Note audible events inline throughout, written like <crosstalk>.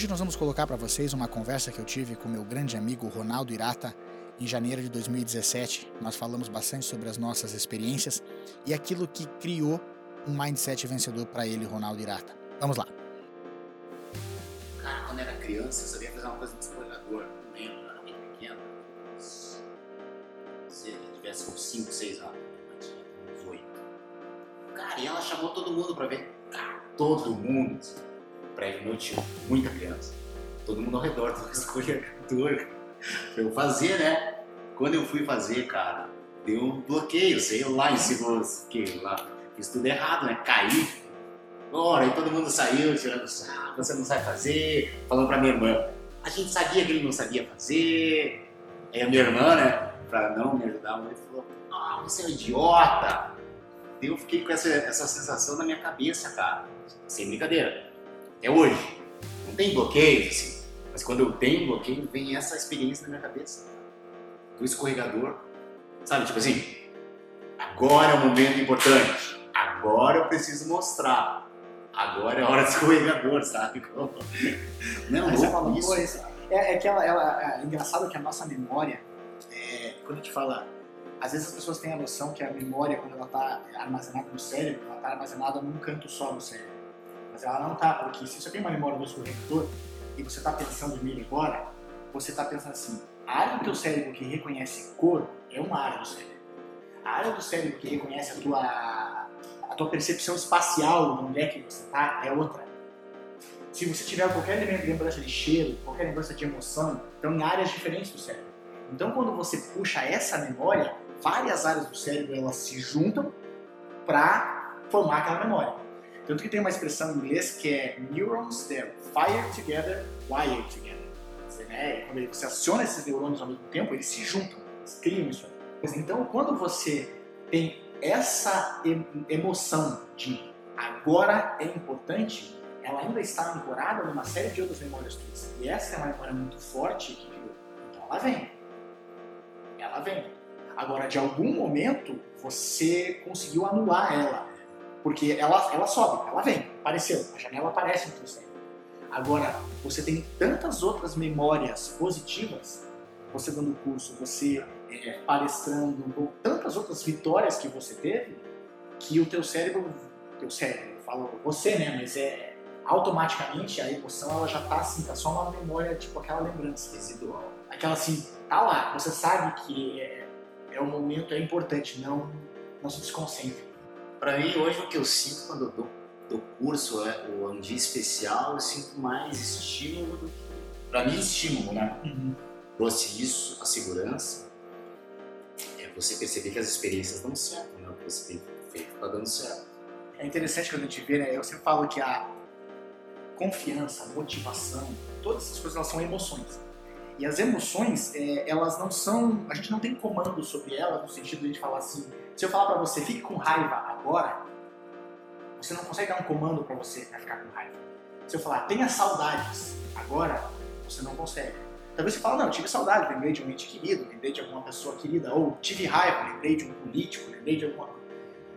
Hoje nós vamos colocar para vocês uma conversa que eu tive com meu grande amigo Ronaldo Irata em janeiro de 2017. Nós falamos bastante sobre as nossas experiências e aquilo que criou um mindset vencedor para ele, Ronaldo Irata. Vamos lá. Cara, quando era criança, eu sabia fazer uma coisa de. Não lembro, era muito pequeno. Se tivesse uns 5, 6 anos, eu tinha uns 8. Cara, e ela chamou todo mundo pra ver. Cara, todo mundo prédio meu tinha muita criança. Todo mundo ao redor do escorregador pra eu fazer, né? Quando eu fui fazer, cara, deu um bloqueio, sei lá, em cima, que lá, fiz tudo errado, né? Caí. Ora, aí todo mundo saiu tirando sarro, você não sabe fazer, falando pra minha irmã. A gente sabia que ele não sabia fazer. Aí a minha irmã, né, pra não me ajudar muito, falou: Ah, você é um idiota. Eu fiquei com essa, essa sensação na minha cabeça, cara. Sem brincadeira até hoje. Não tem bloqueios, assim. Mas quando eu tenho bloqueio, vem essa experiência na minha cabeça. Do escorregador. Sabe, tipo assim, agora é o momento importante. Agora eu preciso mostrar. Agora é a hora do escorregador, sabe? <laughs> Não, Aí você fala, isso. isso. É, é que ela, ela, é engraçado que a nossa memória, é, quando a gente fala às vezes as pessoas têm a noção que a memória, quando ela está armazenada no cérebro, ela está armazenada num canto só do cérebro mas ela não tá, porque se você tem uma memória do escorregador e você está pensando nele agora, você está pensando assim, a área do teu cérebro que reconhece cor é uma área do cérebro. A área do cérebro que reconhece a tua, a tua percepção espacial de onde é que você está é outra. Se você tiver qualquer lembrança de cheiro, qualquer lembrança de emoção, estão em áreas diferentes do cérebro. Então, quando você puxa essa memória, várias áreas do cérebro elas se juntam para formar aquela memória. Tanto que tem uma expressão em inglês que é neurons that fire together, wire together. Você, né, quando você aciona esses neurônios ao mesmo tempo, eles se juntam, eles criam isso. Então, quando você tem essa emoção de agora é importante, ela ainda está ancorada numa série de outras memórias tuas. E essa é uma memória muito forte que Então ela vem. Ela vem. Agora, de algum momento, você conseguiu anular ela. Porque ela, ela sobe, ela vem, apareceu, a janela aparece no teu cérebro. Agora, você tem tantas outras memórias positivas, você dando curso, você é, palestrando, tantas outras vitórias que você teve, que o teu cérebro, teu cérebro, falo você, né, mas é automaticamente a emoção ela já tá assim, tá só uma memória, tipo aquela lembrança residual. Aquela assim, tá lá, você sabe que é, é o momento, é importante, não, não se desconcentre. Para mim, hoje, o que eu sinto quando eu dou, dou curso, é, o um dia especial, eu sinto mais estímulo do que. Para mim, estímulo, né? Uhum. Trouxe isso, a segurança. É você perceber que as experiências dão certo, né? O que você tem feito está dando certo. É interessante quando a gente vê, né? Eu sempre falo que a confiança, a motivação, todas essas coisas elas são emoções. E as emoções, é, elas não são. A gente não tem comando sobre elas, no sentido de a gente falar assim. Se eu falar para você, fique com raiva agora, você não consegue dar um comando para você pra ficar com raiva. Se eu falar, tenha saudades agora, você não consegue. Talvez você fale, não, tive saudade, lembrei de um ente querido, lembrei de alguma pessoa querida, ou tive raiva, lembrei de um político, lembrei de alguma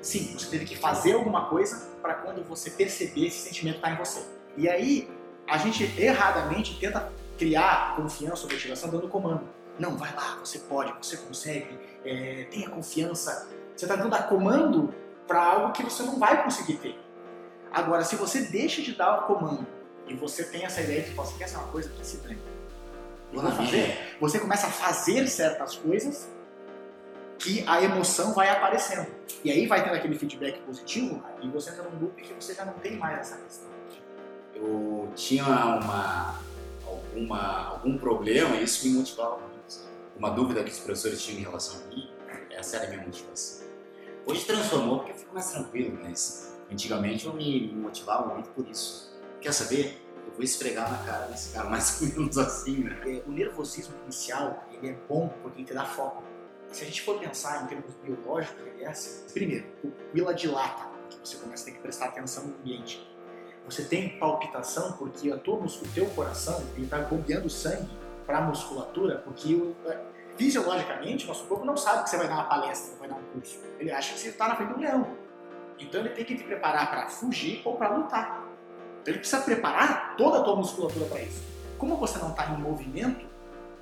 Sim, você teve que fazer alguma coisa para quando você perceber esse sentimento estar tá em você. E aí, a gente erradamente tenta criar confiança ou motivação dando comando. Não, vai lá, você pode, você consegue, é, tenha confiança. Você está dando comando para algo que você não vai conseguir ter. Agora, se você deixa de dar o comando e você tem essa ideia de que você quer ser uma coisa que se treina, fazer, você começa a fazer certas coisas que a emoção vai aparecendo. E aí vai tendo aquele feedback positivo e você entra num loop que você já não tem mais essa questão. Eu tinha uma alguma, algum problema, isso me motivava muito. Uma dúvida que os professores tinham em relação a mim, essa era a minha motivação. Hoje transformou porque eu fico mais tranquilo, mas Antigamente eu me motivava muito por isso. Quer saber? Eu vou esfregar na cara desse cara mais ou menos assim, né? É, o nervosismo inicial, ele é bom porque ele te dá foco. Se a gente for pensar em termos biológicos, ele é assim. Primeiro, o pupila dilata, você começa a ter que prestar atenção no ambiente. Você tem palpitação porque a tua, o teu coração está bombeando sangue para a musculatura, porque o, é, fisiologicamente o nosso corpo não sabe que você vai dar uma palestra, vai dar um curso. Ele acha que você está na frente do leão. Então ele tem que te preparar para fugir ou para lutar. Então ele precisa preparar toda a tua musculatura para isso. Como você não está em movimento,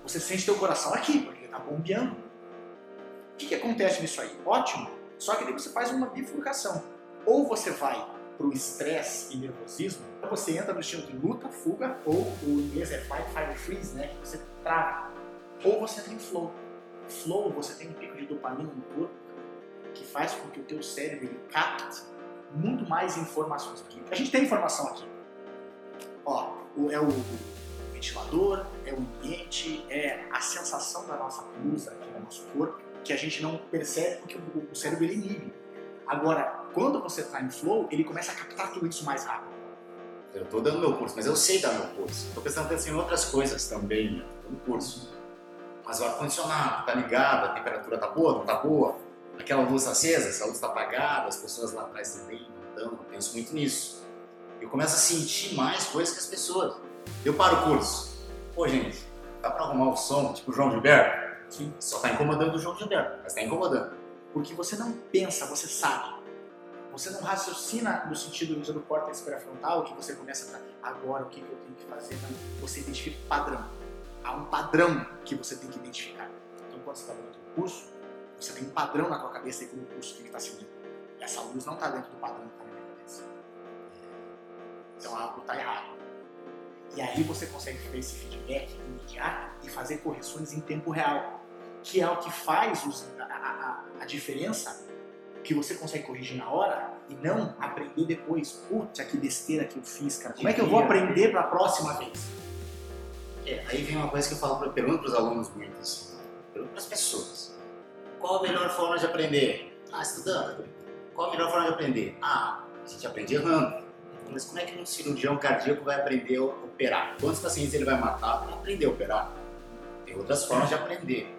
você sente teu coração aqui, porque ele está bombeando. O que, que acontece nisso aí? Ótimo. Só que daí você faz uma bifurcação. Ou você vai para o estresse e nervosismo, ou você entra no estilo de luta, fuga, ou o inglês é fight, fight, freeze, né? Que você trava. Ou você tem flow. Flow, você tem um pico de dopamina no corpo que faz com que o teu cérebro ele capte muito mais informações aqui. A gente tem informação aqui. Ó, é o ventilador, é o ambiente, é a sensação da nossa blusa aqui no nosso corpo, que a gente não percebe porque o cérebro ele inibe. Agora, quando você está em flow, ele começa a captar tudo isso mais rápido. Eu estou dando meu curso, mas eu sei dar meu curso. Estou prestando atenção em outras coisas também, né? no curso. Mas o ar-condicionado tá ligado, a temperatura tá boa, não tá boa? Aquela luz acesa, essa luz tá apagada, as pessoas lá atrás também não estão. Eu penso muito nisso. Eu começo a sentir mais coisas que as pessoas. Eu paro o curso. Pô, gente, dá para arrumar o som, tipo o João Gilberto? Sim. Só tá incomodando o João Gilberto, mas tá incomodando. Porque você não pensa, você sabe. Você não raciocina no sentido do córtex pré-frontal, que você começa a agora o que, eu tenho que fazer. Não. Você identifica o padrão. Há um padrão que você tem que identificar. Então, quando você está dentro do curso, você tem um padrão na tua cabeça e como o curso tem que estar tá seguindo. Essa luz não está dentro do padrão que está na minha cabeça. Então, algo está errado. E aí você consegue ter esse feedback imediato e fazer correções em tempo real, que é o que faz os, a, a, a diferença que você consegue corrigir na hora e não aprender depois. Putz, que besteira que eu fiz, cara. Como é que eu vou aprender para a próxima vez? É, aí vem uma coisa que eu falo, pergunto para os alunos muito assim, pergunto para as pessoas. Qual a melhor forma de aprender? Ah, estudando. Qual a melhor forma de aprender? Ah, a gente aprende errando. Mas como é que um cirurgião cardíaco vai aprender a operar? Quantos pacientes ele vai matar para aprender a operar? Tem outras formas de aprender.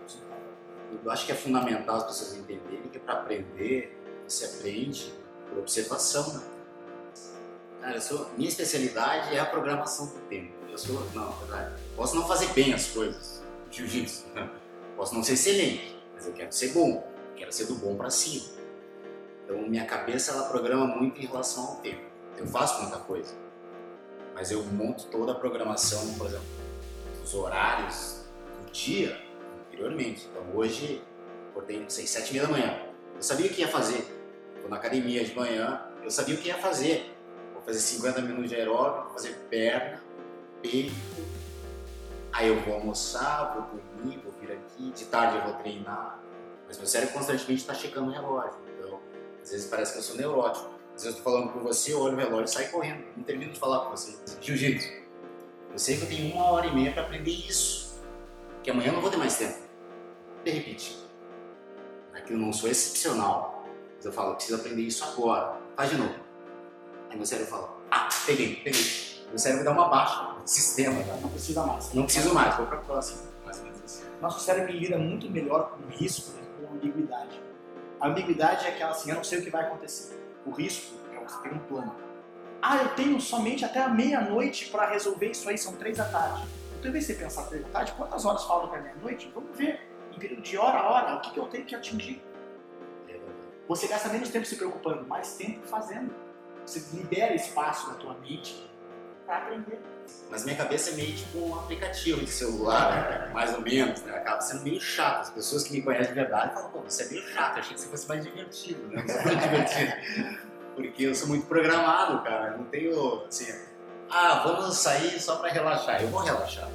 Eu acho que é fundamental as pessoas entenderem que para aprender, você aprende por observação, né? Cara, sou, minha especialidade é a programação do tempo. Eu sou, não, verdade. Posso não fazer bem as coisas, jiu-jitsu. Né? Posso não ser excelente, mas eu quero ser bom. Quero ser do bom para cima. Então, minha cabeça ela programa muito em relação ao tempo. Eu faço muita coisa, mas eu monto toda a programação, por exemplo, os horários do dia anteriormente. Então hoje acordei, não sei, sete e meia da manhã. Eu sabia o que ia fazer. Vou na academia de manhã, eu sabia o que ia fazer. Vou fazer 50 minutos de aeróbico, vou fazer perna, Aí eu vou almoçar, vou dormir, vou vir aqui. De tarde eu vou treinar. Mas meu cérebro constantemente está checando o relógio. Então, às vezes parece que eu sou neurótico. Às vezes eu estou falando com você, eu olho o relógio e saio correndo. Não termino de falar com você. Jiu-jitsu. Eu sei que eu tenho uma hora e meia para aprender isso. Que amanhã eu não vou ter mais tempo de repetir. Aqui eu não sou excepcional, mas eu falo, eu preciso aprender isso agora. Faz de novo. Aí meu cérebro fala, ah, peguei, peguei. Meu cérebro dá uma baixa sistema. Tá? Não precisa mais. Não preciso mais, vou para a próxima. Mais ou menos assim. Nosso cérebro lida muito melhor com o risco do que com a ambiguidade. A ambiguidade é aquela assim, eu não sei o que vai acontecer. O risco é você ter um plano. Ah, eu tenho somente até a meia-noite para resolver isso aí, são três da tarde. Então, em vez de você pensar três da tarde, quantas horas faltam para meia-noite? Vamos ver em período de hora a hora, o que, que eu tenho que atingir? Você gasta menos tempo se preocupando, mais tempo fazendo. Você libera espaço na tua mente para aprender. Mas minha cabeça é meio tipo um aplicativo de celular, mais ou menos, né? Acaba sendo meio chato. As pessoas que me conhecem de verdade falam, pô, você é meio chato, achei que você fosse mais divertido, né? Não sou divertido. <laughs> Porque eu sou muito programado, cara. Eu não tenho, assim, ah, vamos sair só para relaxar. Eu vou relaxar.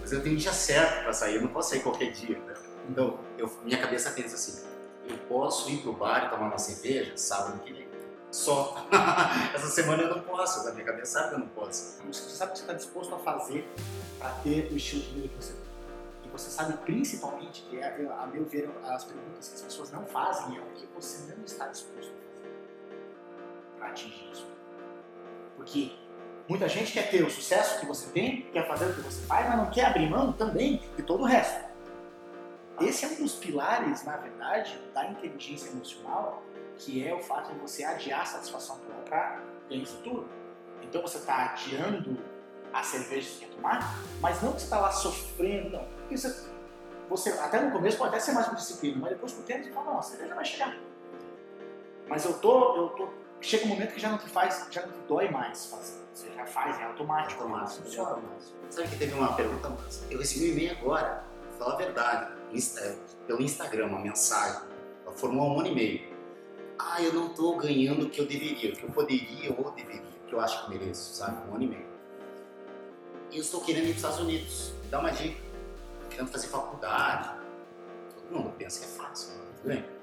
Mas eu tenho dia certo para sair, eu não posso sair qualquer dia, né? Então, eu, minha cabeça pensa assim: eu posso ir pro bar e tomar uma cerveja sábado que vem. Só. <laughs> Essa semana eu não posso, a minha cabeça sabe que eu não posso. Você sabe o que você está disposto a fazer para ter o estilo de vida que você tem. E você sabe principalmente, que é, a meu ver, as perguntas que as pessoas não fazem é o que você não está disposto a fazer. para atingir isso. Porque muita gente quer ter o sucesso que você tem, quer fazer o que você faz, mas não quer abrir mão também de todo o resto. Esse é um dos pilares, na verdade, da inteligência emocional, que é o fato de você adiar a satisfação atual para ganhar futuro. Então você está adiando a cerveja que você quer tomar, mas não que você está lá sofrendo, não. Porque você, você, até no começo pode até ser mais disciplina, mas depois com o tempo você fala, não, a cerveja vai chegar. Mas eu tô, eu tô, chega um momento que já não te faz, já não te dói mais fazer. Você já faz, é automático. automático, é automático. Sabe que teve uma pergunta, eu recebi um e-mail agora, falar a verdade, pelo Instagram, uma mensagem, ela formou um ano e meio. Ah, eu não estou ganhando o que eu deveria, o que eu poderia ou deveria, o que eu acho que mereço, sabe? Um ano e meio. E eu estou querendo ir para os Estados Unidos, me dá uma dica. Querendo fazer faculdade. Todo mundo pensa que é fácil, né? tudo bem?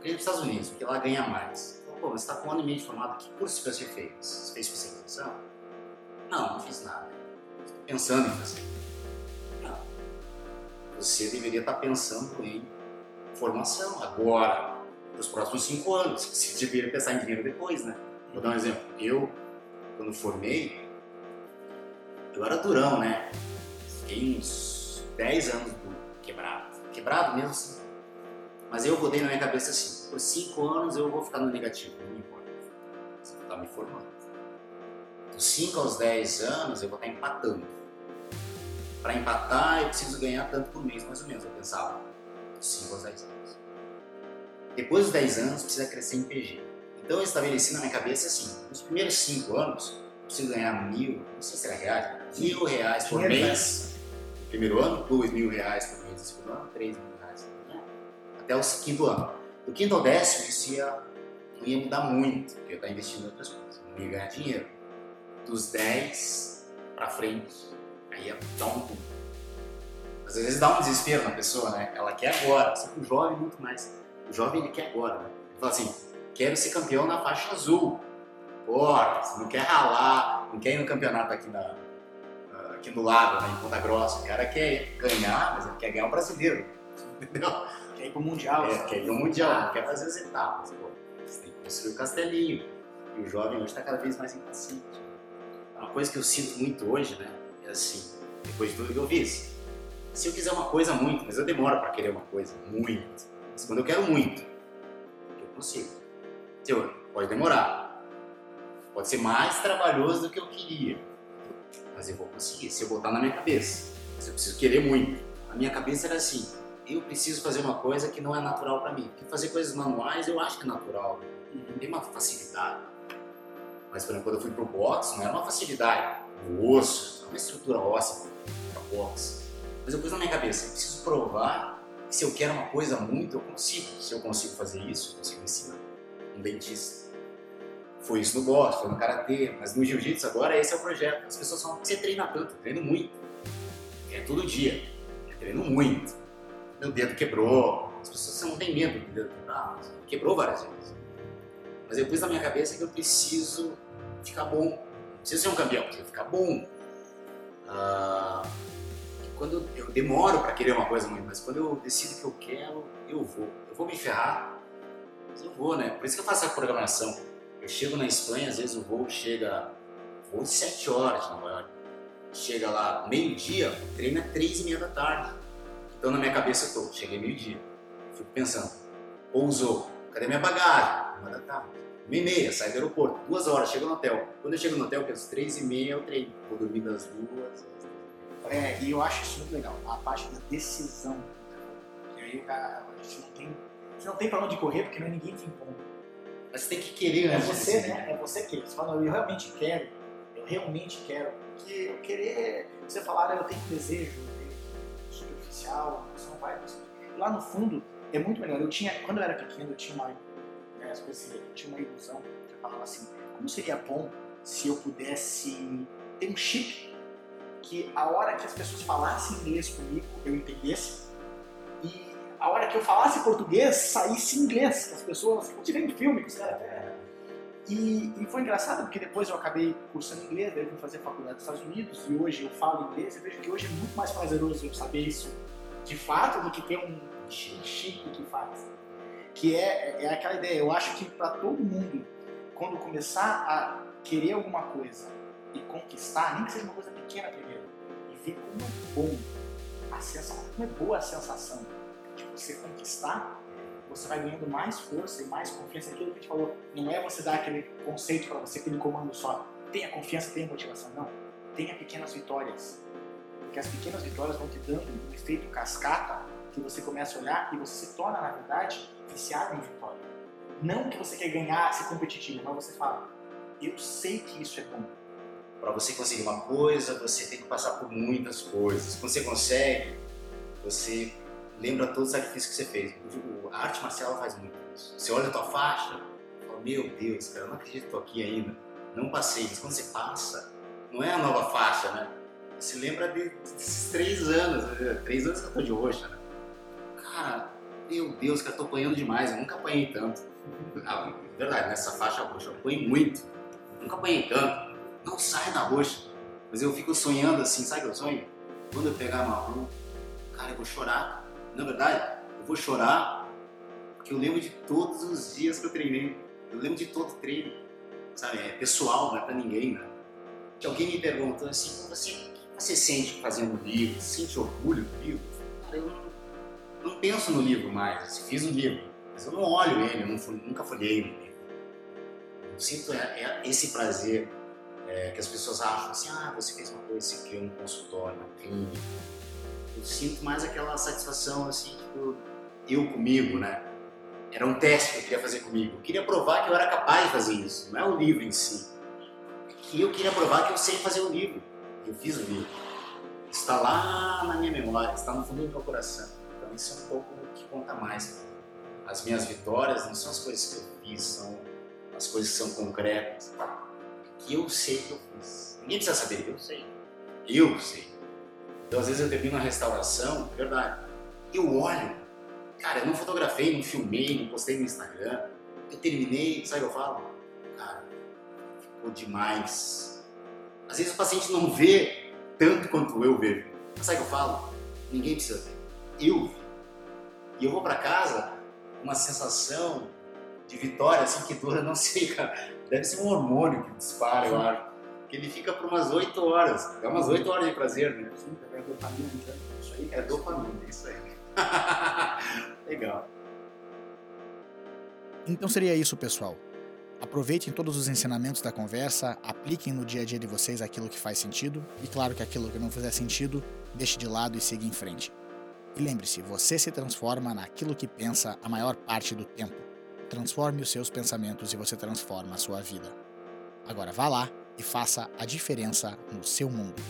querendo ir para os Estados Unidos, porque lá ganha mais. Pô, você está com um ano e meio de formado, que curso que você fez? Você fez especialização? Não, não fiz nada. Estou pensando em fazer. Não. Você deveria estar pensando em formação agora, nos próximos cinco anos. Você deveria pensar em dinheiro depois, né? Vou dar um exemplo. Eu, quando formei, eu era durão, né? Fiquei uns 10 anos quebrado. Quebrado mesmo assim. Mas eu botei na minha cabeça assim, por 5 anos eu vou ficar no negativo, não importa. Você estar me formando. Dos 5 aos 10 anos eu vou estar empatando. Para empatar eu preciso ganhar tanto por mês, mais ou menos, eu pensava. Dos 5 aos 10 anos. Depois dos 10 anos precisa crescer em PG. Então eu estabeleci na minha cabeça assim, nos primeiros 5 anos eu preciso ganhar mil, não sei se era reais, mil reais por mês. No primeiro ano, dois mil reais por mês no segundo ano, três mil reais. Né? Até o quinto ano. Do quinto ao décimo, isso ia, não ia mudar muito, porque eu estava investindo em outras coisas. Não ia ganhar dinheiro. Dos 10 para frente, aí ia dar um pulo. Às vezes dá um desespero na pessoa, né? Ela quer agora, só que o jovem muito mais. O jovem ele quer agora, né? Ele fala assim, quero ser campeão na faixa azul. Porra, você não quer ralar, não quer ir no campeonato aqui, na, aqui no lado, né, em Ponta Grossa. O cara quer ganhar, mas ele quer ganhar o brasileiro. <laughs> Entendeu? Quer ir pro Mundial. É, quer ir pro Mundial, não quer fazer as etapas. Pô. Você tem que construir o castelinho. E o jovem hoje está cada vez mais impaciente. Uma coisa que eu sinto muito hoje, né? É assim, depois de tudo que eu fiz. Se eu quiser uma coisa muito, mas eu demoro para querer uma coisa muito mas quando eu quero muito, eu consigo. Senhor, pode demorar. Pode ser mais trabalhoso do que eu queria. Mas eu vou conseguir, se eu botar na minha cabeça. Mas eu preciso querer muito. A minha cabeça era assim, eu preciso fazer uma coisa que não é natural para mim. Porque fazer coisas manuais eu acho que é natural. Uhum. Tem uma facilidade. Mas, por exemplo, quando eu fui pro boxe, não era uma facilidade. O osso, é uma estrutura óssea para boxe. Mas eu pus na minha cabeça, eu preciso provar se eu quero uma coisa muito, eu consigo. Se eu consigo fazer isso, eu consigo ensinar. Um dentista. Foi isso no boxe, foi no karatê, mas no jiu-jitsu agora esse é o projeto. As pessoas falam, você treina tanto, eu treino muito. É todo dia. Eu treino muito. Meu dedo quebrou. As pessoas não têm medo do dedo quebrar, quebrou várias vezes. Mas eu pus na minha cabeça que eu preciso ficar bom. Não preciso ser um campeão, preciso ficar bom. Ah, quando eu demoro para querer uma coisa muito, mas quando eu decido que eu quero, eu vou. Eu vou me ferrar, mas eu vou, né? Por isso que eu faço a programação. Eu chego na Espanha, às vezes o voo chega, voo de 7 horas de Nova York. Chega lá meio-dia, o treino é 3 e meia da tarde. Então na minha cabeça eu tô, cheguei meio-dia. Fico pensando, pousou, cadê minha bagagem? Uma da tarde. Uma e meia, sai do aeroporto, duas horas, chego no hotel. Quando eu chego no hotel, eu penso, três e meia eu treino. Vou dormir das duas, é, e eu acho isso muito legal, a parte da decisão. E aí a, a gente não tem. Você não tem pra onde correr porque não é ninguém te impõe. Mas você tem que querer, né? É você, né? É você que. Você fala, eu realmente quero, eu realmente quero. Porque eu querer. Você falar, ah, eu tenho desejo superficial, você não vai conseguir. Lá no fundo, é muito melhor. Eu tinha, quando eu era pequeno, eu tinha uma, né, eu tinha uma ilusão. Eu falava assim, como seria bom se eu pudesse ter um chip que a hora que as pessoas falassem inglês comigo, eu entendesse, e a hora que eu falasse português, saísse inglês, as pessoas, eu tive um filme os caras até... E, e, foi engraçado porque depois eu acabei cursando inglês, daí eu fui fazer faculdade nos Estados Unidos e hoje eu falo inglês e vejo que hoje é muito mais prazeroso eu saber isso de fato do que ter um chique que faz. Que é, é aquela ideia, eu acho que para todo mundo quando começar a querer alguma coisa e conquistar, nem que seja uma coisa pequena primeiro, e ver como é bom a sensação, como é boa a sensação de você conquistar, você vai ganhando mais força e mais confiança. Aquilo que a gente falou, não é você dar aquele conceito para você, aquele comando só. Tenha confiança, tenha motivação. Não. Tenha pequenas vitórias. Porque as pequenas vitórias vão te dando um efeito cascata que você começa a olhar e você se torna, na verdade, viciado em vitória. Não que você quer ganhar, ser competitivo, mas você fala, eu sei que isso é bom. Para você conseguir uma coisa, você tem que passar por muitas coisas. Quando você consegue, você lembra todo o sacrifício que você fez. A arte marcial faz muito isso. Você olha a tua faixa, fala, meu Deus, cara, eu não acredito que estou aqui ainda. Não passei, mas quando você passa, não é a nova faixa, né? Você lembra de, desses três anos, né? três anos que eu tô de roxa, né? Cara, meu Deus, cara, eu tô apanhando demais, eu nunca apanhei tanto. <laughs> Ah, verdade, nessa faixa roxa eu apanhei muito. Nunca apanhei tanto. Não sai da roxa. Mas eu fico sonhando assim, sabe o que eu sonho? Quando eu pegar uma rua, cara, eu vou chorar. Na verdade, eu vou chorar porque eu lembro de todos os dias que eu treinei. Eu lembro de todo treino. Sabe, é pessoal, não é pra ninguém, né? Que alguém me perguntou assim, você, você sente fazendo livro? Sente orgulho do livro? Cara, eu não, não penso no livro mais. Eu fiz um livro, mas eu não olho ele, eu não, nunca folhei livro. Eu sinto é, é esse prazer é, que as pessoas acham assim, ah, você fez uma coisa, você criou um consultório, uma clínica. Eu sinto mais aquela satisfação, assim, tipo, eu comigo, né? Era um teste que eu queria fazer comigo. Eu queria provar que eu era capaz de fazer isso, não é o livro em si. E eu queria provar que eu sei fazer o livro. Eu fiz o livro. Está lá na minha memória, está no fundo do meu coração. Então isso é um pouco o que conta mais. As minhas vitórias não são as coisas que eu fiz, são as coisas que são concretas que eu sei que eu fiz. Ninguém precisa saber, eu sei. Eu sei. Então, às vezes, eu termino uma restauração, é verdade. Eu olho, cara, eu não fotografei, não filmei, não postei no Instagram. Eu terminei, sabe o que eu falo? Cara, ficou demais. Às vezes o paciente não vê tanto quanto eu vejo. Mas sabe o que eu falo? Ninguém precisa ver. Eu vi. E eu vou para casa uma sensação de vitória, assim, que dura, não sei, cara. Deve ser um hormônio que dispara, eu acho. Que ele fica por umas 8 horas. É umas 8 horas de prazer, né? Sim, é dopamina, então. Isso aí é dopamina, isso aí. <laughs> Legal. Então seria isso, pessoal. Aproveitem todos os ensinamentos da conversa, apliquem no dia a dia de vocês aquilo que faz sentido e, claro, que aquilo que não fizer sentido, deixe de lado e siga em frente. E lembre-se, você se transforma naquilo que pensa a maior parte do tempo. Transforme os seus pensamentos e você transforma a sua vida. Agora vá lá e faça a diferença no seu mundo.